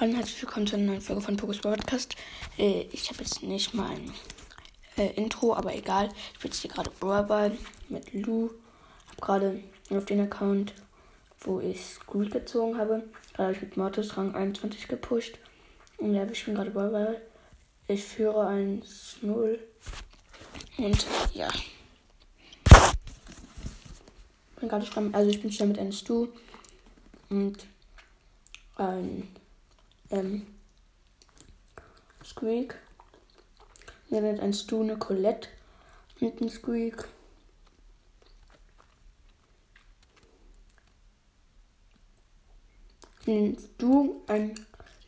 Hallo und herzlich willkommen zu einer neuen Folge von Pokus Podcast. Äh, ich habe jetzt nicht mal ein äh, Intro, aber egal. Ich bin jetzt hier gerade Brawlball mit Lou. Habe gerade auf den Account, wo ich Squeak gezogen habe. Gerade habe ich mit Mortis Rang 21 gepusht. Und ja, wir spielen gerade Brawlball. Ich führe 1-0. Und ja. Bin gerade dran. Also ich bin schon mit einem Stu. Und ein ähm, Squeak. Hier wird ein Stu, eine Colette und ein Squeak. Ein Stu, ein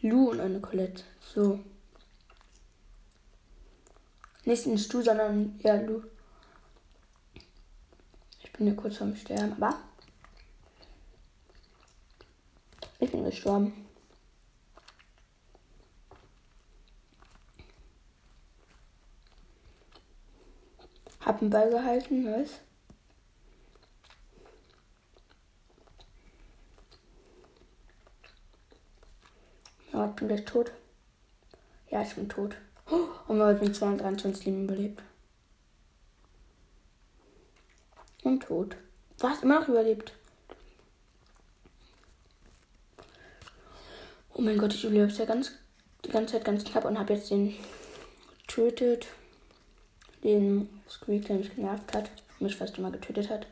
Lu und eine Colette. So. Nicht ein Stu, sondern ja, Lu. Ich bin hier kurz vorm Sterben, aber ich bin gestorben. Hab einen Ball gehalten, was? Ja, ich bin gleich tot. Ja, ich bin tot. Und wir mit 223 Leben überlebt. Und tot. Was? Immer noch überlebt. Oh mein Gott, ich überlebe es ja ganz, die ganze Zeit ganz knapp und habe jetzt den getötet den Squeak, der mich genervt hat, mich fast immer getötet hat.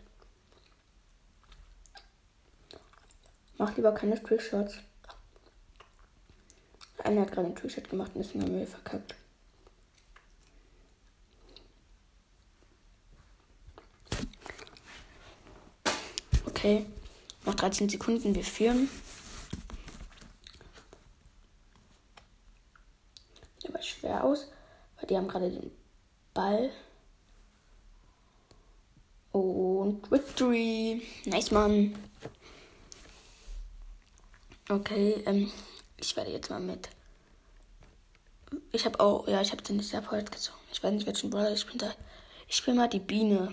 Mach lieber keine Trickshots. Einer hat gerade einen Trickshot gemacht und ist mir Müll verkackt. Okay, noch 13 Sekunden, wir führen. Sieht aber schwer aus, weil die haben gerade den Ball. Und Victory. Nice, Mann. Okay, ähm, ich werde jetzt mal mit. Ich habe auch, ja, ich habe den Support gezogen. Ich weiß nicht, welchen Brawler ich bin da. Ich bin mal die Biene.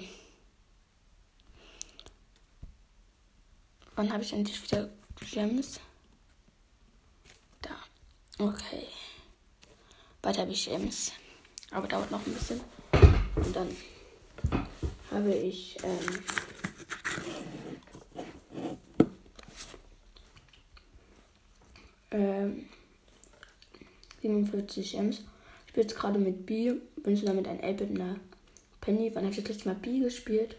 Wann habe ich endlich wieder Gems? Da. Okay. Bald habe ich Gems. Aber dauert noch ein bisschen. Und dann habe ich ähm, ähm, 47 Ms. Ich spiele jetzt gerade mit B. Bin schon damit ein 8 einer Penny. Wann habe ich das letzte Mal B gespielt?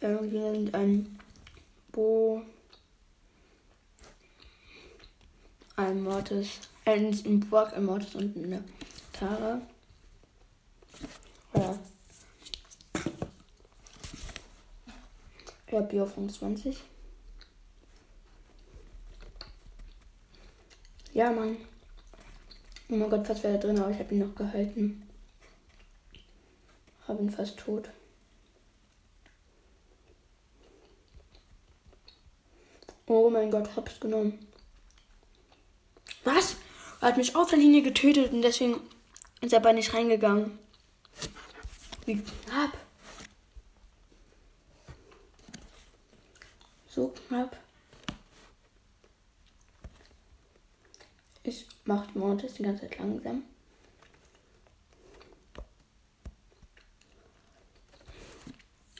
Irgendwie ein Bo. Ein Mortis. Ein Brock, ein Mortis und eine Tara. Ja. Ja, Bio 25. Ja, Mann. Oh mein Gott, fast wäre er drin, aber ich habe ihn noch gehalten. Habe ihn fast tot. Oh mein Gott, hab's genommen. Was? Er hat mich auf der Linie getötet und deswegen ist aber nicht reingegangen. Wie knapp. So knapp. Ich mache Mortis die ganze Zeit langsam.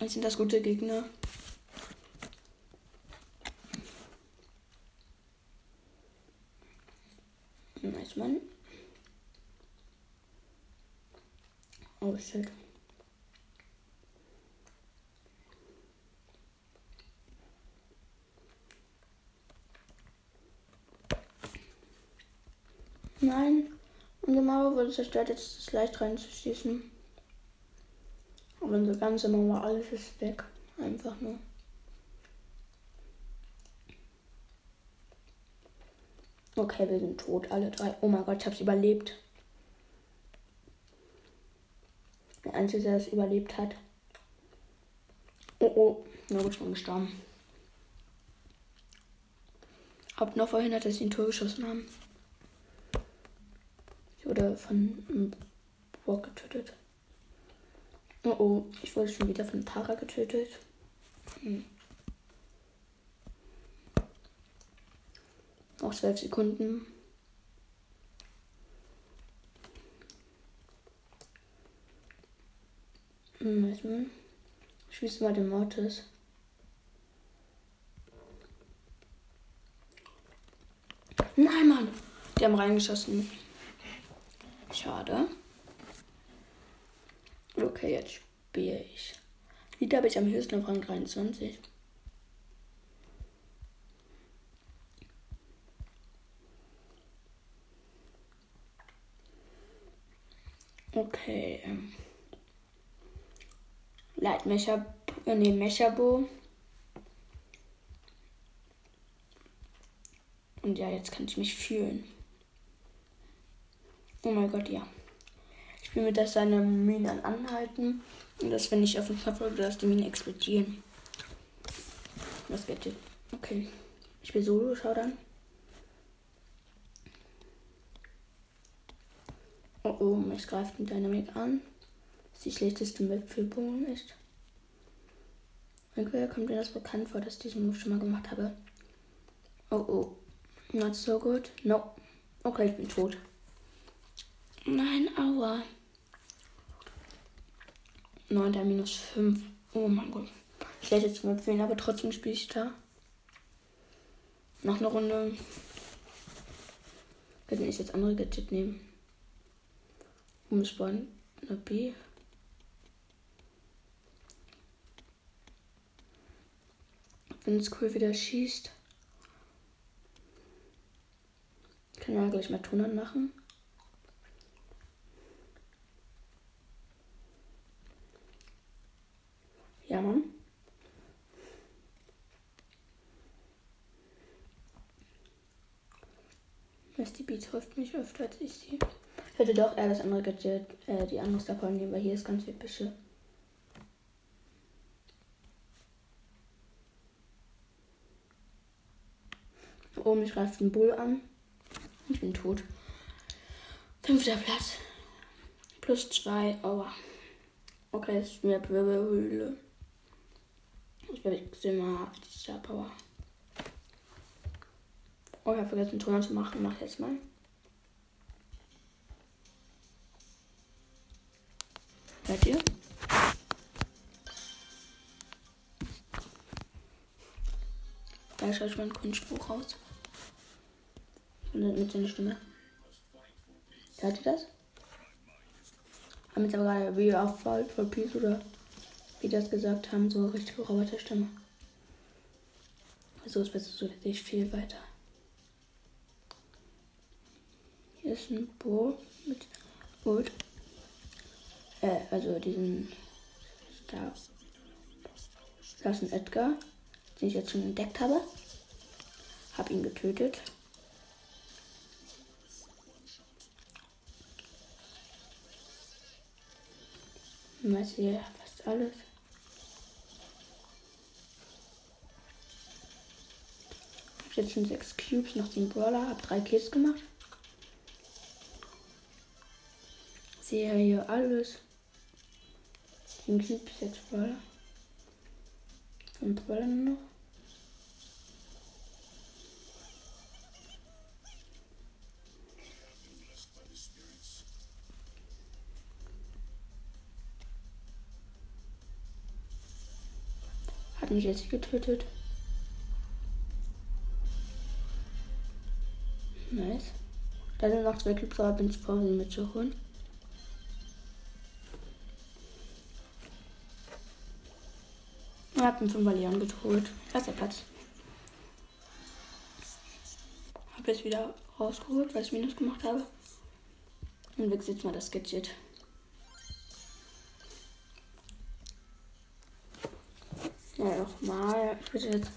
Jetzt sind das gute Gegner. Nice, Mann. Shit. Nein, unsere Mauer wurde zerstört, jetzt ist es leicht reinzuschießen. Aber unsere ganze Mauer, alles ist weg. Einfach nur. Okay, wir sind tot, alle drei. Oh mein Gott, ich hab's überlebt. Der Einzige, der es überlebt hat. Oh oh, na gut, ich bin gestorben. Hab noch verhindert, dass sie ein Tor geschossen haben. Ich wurde von einem Brock getötet. Oh oh, ich wurde schon wieder von Tara getötet. Hm. Noch zwölf Sekunden. Hm, Schießen wir den Mortis. Nein, Mann. Die haben reingeschossen. Schade. Okay, jetzt spiele ich. Wieder habe ich am höchsten auf Rang 23. Okay. Leitmecher, äh, nee, Mecherbo. Und ja, jetzt kann ich mich fühlen. Oh mein Gott, ja. Ich will mir das seine Minen anhalten. Und das, wenn ich auf den Knopf drücke, dass die Minen explodieren. Das wird jetzt. Okay. Ich will Solo, schau dann. Oh oh, mich greift ein Dynamik an. Was die schlechteste Map für Bogen ist. Irgendwie kommt mir das bekannt vor, dass ich diesen Move schon mal gemacht habe. Oh oh. Not so good. No. Okay, ich bin tot. Nein, aua. 9. minus 5. Oh mein Gott. Schlechteste Map für ihn, aber trotzdem spiele ich da. Noch eine Runde. Wenn ich jetzt andere Gadget nehmen. Umspawnen. Eine B. Wenn es cool wieder schießt. Kann ja gleich mal Ton machen. Ja, Mann. die Beat trifft mich öfter als ich sie. Hätte doch eher das andere äh, die andere Star nehmen, weil hier ist ganz viel Büsche. Oben mich greift ein Bull an. Ich bin tot. Fünfter Platz. Plus zwei. Aua. Okay, jetzt mehr Wirbelhöhle. Ich werde immer die Star Power. Oh, ich habe vergessen, Ton zu machen. Mach jetzt mal. Hört ihr? Da schaut schon ein Kunstbuch raus. Mit seiner Stimme. Hört ihr das? Haben jetzt aber gerade wie auf Fall for Peace oder wie das gesagt haben, so richtig Roboterstimme. So ist besser, so ich viel weiter. Hier ist ein Bo mit Gold. Äh, also diesen da. Da ist ein Edgar, den ich jetzt schon entdeckt habe. Hab ihn getötet. Weiß hier fast alles. Ich habe jetzt schon sechs Cubes nach dem Brawler, habe drei Kills gemacht. Sehe hier alles. 10 Cubes, 6 Brawler. 5 Brawler noch. Hat mich jetzt getötet. Nice. Da sind noch zwei Clips, aber bin ich Pause mitzuholen. Ich habe einen 5 Leon geholt. Erster Platz. Habe jetzt wieder rausgeholt, weil ich Minus gemacht habe. Und wechsle jetzt mal das Gadget. Ja, nochmal. Ich würde jetzt.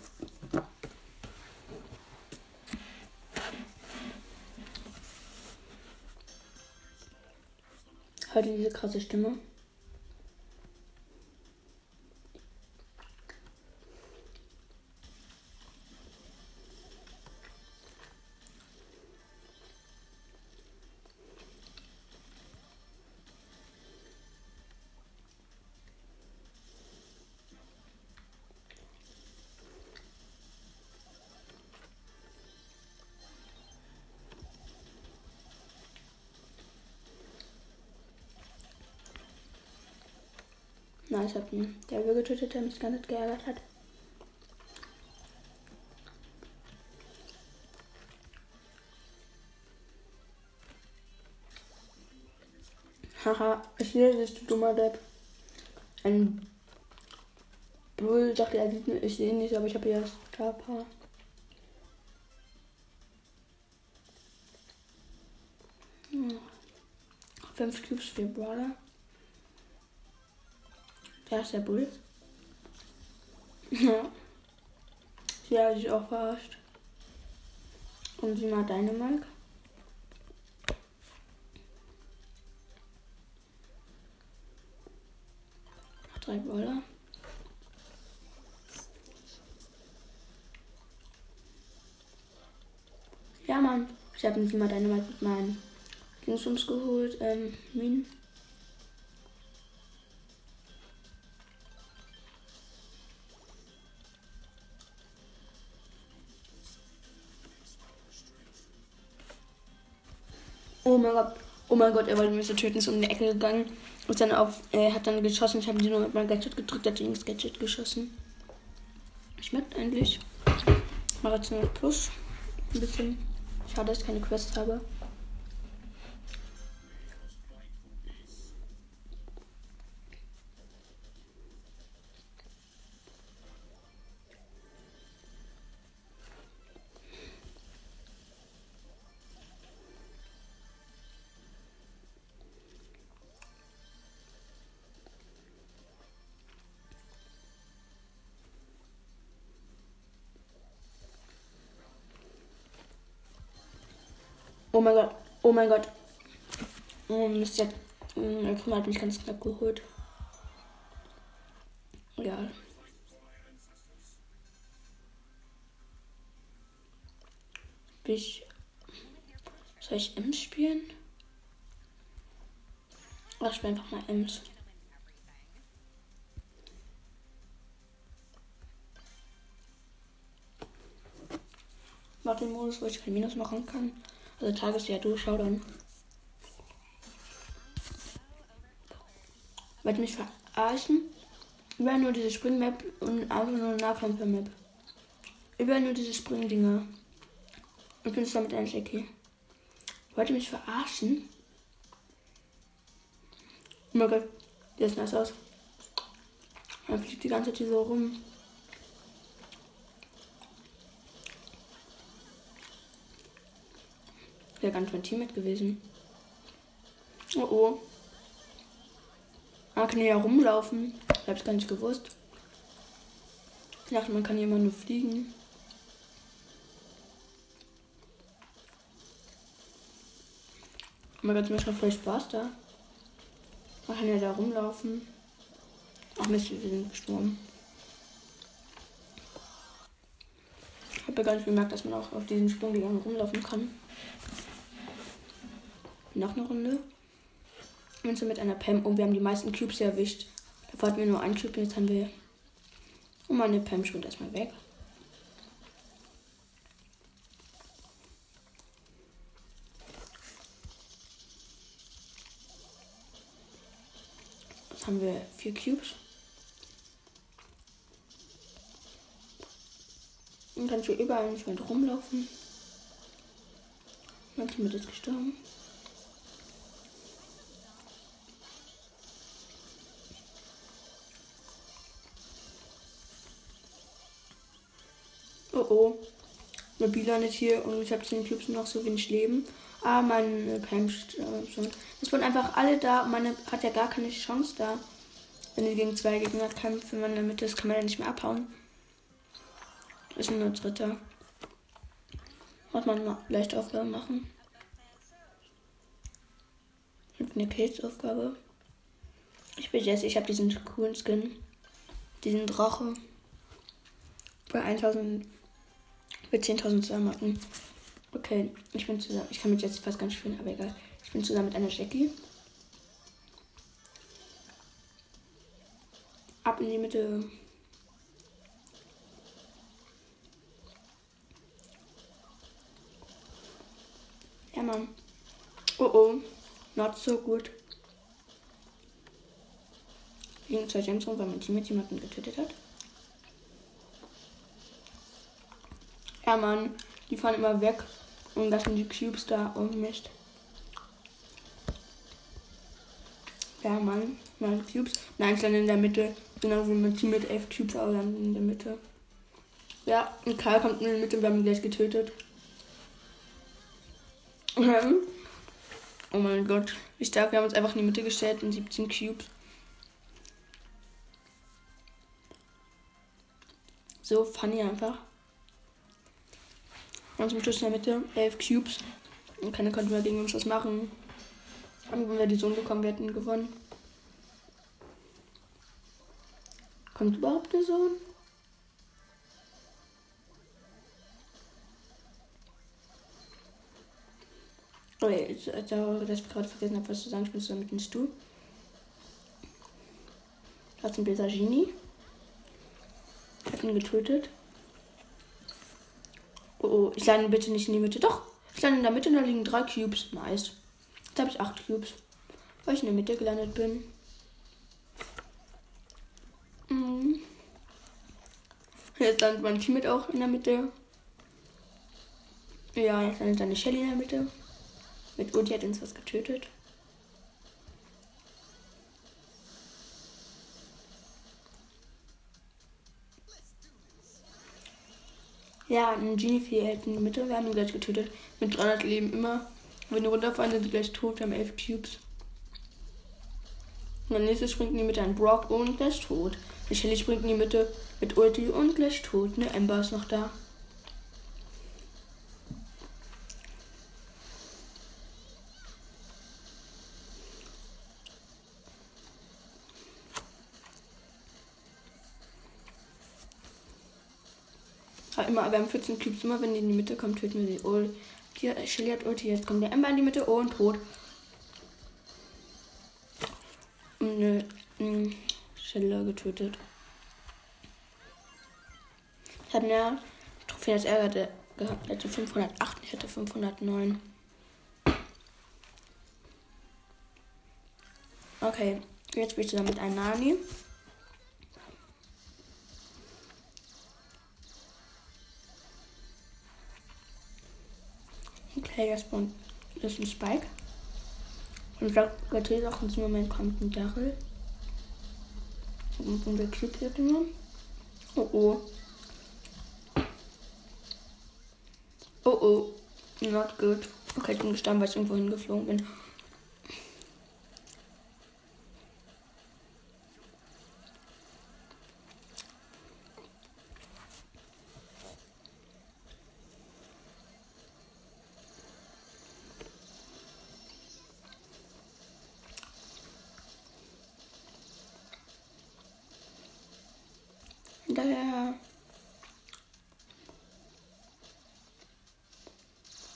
Heute diese krasse Stimme. Nice, hab einen Devil getötet, der mich gar nicht geärgert hat. Haha, ich sehe dich, du dummer Depp. Ein Bull sagt, er sieht mich, ich sehe ihn nicht, aber ich habe hier das. Hm. Fünf Cubes für Brawler. Der ist der Bull. Ja. Sie hat sich auch verarscht. Und sie mal deine Mike. Drei Brawler. Ja, Mann. Ich habe nicht mal deine Mike mit meinen Dingsums geholt. Ähm, Minen. Oh mein Gott. Oh mein Gott, er wollte mich so töten, ist um die Ecke gegangen. Und dann auf, äh, hat dann geschossen. Ich habe ihn nur mit meinem Gadget gedrückt, hat ihn ins Gadget geschossen. Schmeckt eigentlich. Nur Plus. Ein bisschen. Schade, dass ich keine Quest habe. Oh mein Gott. Oh mein Gott. Oh, Mist, der Krümmer hat mich ganz knapp geholt. Ja. Ich. Soll ich Ems spielen? Ach, ich spiele einfach mal Ems. Mach den Modus, wo ich kein Minus machen kann. Also Tagesjahr durchschau dann. Wollt mich verarschen? Überall nur diese Springmap und einfach nur Nahkämpfer-Map. Überall nur diese Springdinger. Ich bin damit ein Jackie. Wollt ihr mich verarschen? Oh mein Gott, der ist nass aus. Er fliegt die ganze Zeit hier so rum. Wäre ganz mein Teammate gewesen. Oh oh. Man kann hier rumlaufen. Ich hab's gar nicht gewusst. Ich dachte, man kann hier immer nur fliegen. Mein Gott, mir macht voll Spaß da. Man kann ja da rumlaufen. Ach Mist, wir sind gestorben. Ich habe ja gar nicht bemerkt, dass man auch auf diesen Sprungdingern rumlaufen kann. Noch eine Runde. Und so mit einer Pam. Und wir haben die meisten Cubes erwischt. Davor hatten wir nur einen Cube, jetzt haben wir. Und meine Pam schwimmt erstmal weg. Jetzt haben wir vier Cubes. Und dann hier überall nicht mehr rumlaufen. Team ist gestorben. Oh. Mobil landet hier und ich habe 10 Cubes noch so wenig Leben. Ah, meine Pam schon. Es waren einfach alle da und meine hat ja gar keine Chance da. Wenn die gegen zwei Gegner kämpft, wenn man in der Mitte ist, kann man ja nicht mehr abhauen. Das ist nur ein dritter. Muss man mal leicht Aufgabe machen. Und eine Pilzaufgabe. Ich bin Jesse, ich habe diesen coolen Skin. Diesen Drache. Bei 1000 für 10.000 Marken. Okay, ich bin zusammen. Ich kann mit jetzt fast ganz spielen, aber egal. Ich bin zusammen mit einer Jackie. Ab in die Mitte. Ja, Mann. Oh oh. Not so good. Liegen zwei Gems rum, weil mein Team mit jemanden getötet hat. Ja, Mann. Die fahren immer weg und lassen die Cubes da und Mist. Ja, Mann. Meine Cubes. Nein, ich lande in der Mitte. Genau wie mein Team mit elf Cubes, aber dann in der Mitte. Ja, und Karl kommt in die Mitte und wir haben ihn gleich getötet. Oh mein Gott. Wie stark. Wir haben uns einfach in die Mitte gestellt und 17 Cubes. So funny einfach. Und zum Schluss in der Mitte 11 Cubes. Und keiner konnte mehr gegen uns was machen. Und wenn wir die Sohn bekommen, wir hätten gewonnen. Kommt überhaupt der Sohn? Oh jetzt, dass ich gerade vergessen habe, was zu sagen. Muss da mit ins Stuhl. Das ist ein Besagini. Hat ihn getötet. Oh, oh, ich lande bitte nicht in die Mitte. Doch, ich lande in der Mitte und da liegen drei Cubes. Nice. Jetzt habe ich acht Cubes. Weil ich in der Mitte gelandet bin. Mhm. Jetzt landet mein Team mit auch in der Mitte. Ja, jetzt landet eine Shelly in der Mitte. Mit Ulti hat uns was getötet. Ja, ein Genie hält in der Mitte. Wir haben ihn gleich getötet. Mit 300 Leben immer. Wenn die runterfallen, sind die gleich tot. Wir haben 11 Cubes. Und dann nächstes springt in die Mitte ein Brock und gleich tot. Die Shelly springt in die Mitte mit Ulti und gleich tot. Ne, Ember ist noch da. Immer, wir haben 14 Cubes. Immer wenn die in die Mitte kommt, töten wir sie. Oh, hier, Shelly hat Ulti. Jetzt kommt der Ember in die Mitte. Oh, und tot. Nö, hm, Shelly getötet. Ich hatte eine Trophäe als Ärger gehabt. Ich hatte 508, ich hatte 509. Okay, jetzt bin ich zusammen mit einem Nani. Okay, das ist ein Spike. Und sagt, Gatil auch ins Moment kommt ein Daryl. Und der Cube hier immer. Oh oh. Oh oh. Not good. Okay, ich bin gestorben, weil ich irgendwo hingeflogen bin. Daher.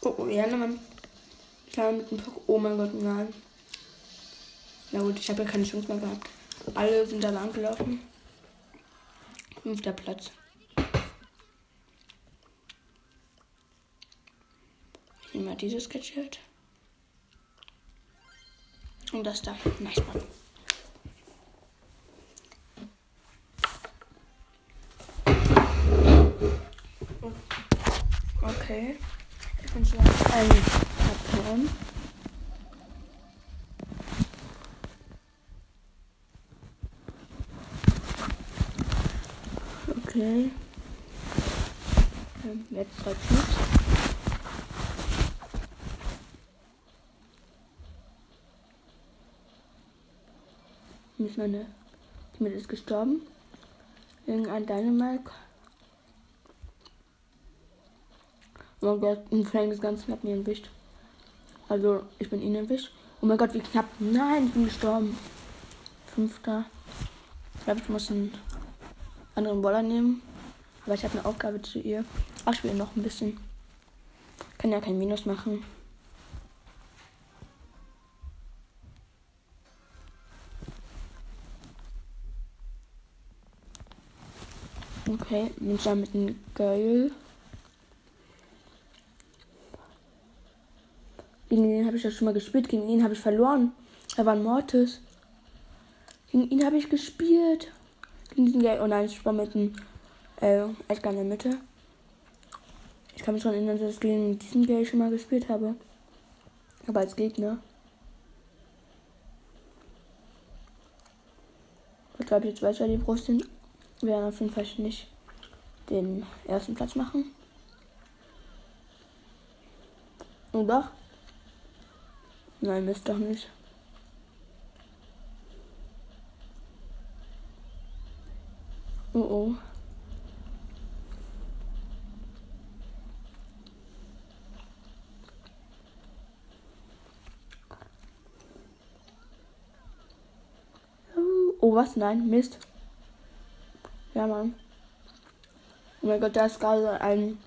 Oh, oh, ja, man. Ja, mit dem Pock. Oh mein Gott, nein. Na gut, ich habe ja keine Chance mehr gehabt. Alle sind da lang gelaufen. Fünfter Platz. Ich nehme mal dieses Gadget. Und das da. Nice, Mann. Okay. Ich bin schon ein Pattern. Okay. Jetzt drei Cubes. Ist meine Mit ist gestorben. Irgendein Dynamite Oh mein Gott, ein Frank ist ganz knapp mir entwischt. Also, ich bin ihn entwischt. Oh mein Gott, wie knapp. Nein, ich bin gestorben. Fünfter. Ich glaube, ich muss einen anderen Baller nehmen. Aber ich habe eine Aufgabe zu ihr. Ach, ich will noch ein bisschen. Kann ja kein Minus machen. Okay, ich mit einem Geil. Gegen den habe ich ja schon mal gespielt. Gegen ihn habe ich verloren. Er war ein Mortis. Gegen ihn habe ich gespielt. Gegen diesen Geld. Oh nein, ich war mit dem äh, Edgar in der Mitte. Ich kann mich daran erinnern, dass ich gegen diesen Geld schon mal gespielt habe. Aber als Gegner. Ich glaube, jetzt weiß er die Brust sind. Wir werden auf jeden Fall nicht den ersten Platz machen. Und doch? Nein, Mist doch nicht. Was? Nein, Mist. Ja, Mann. Oh mein Gott, da ist gerade ein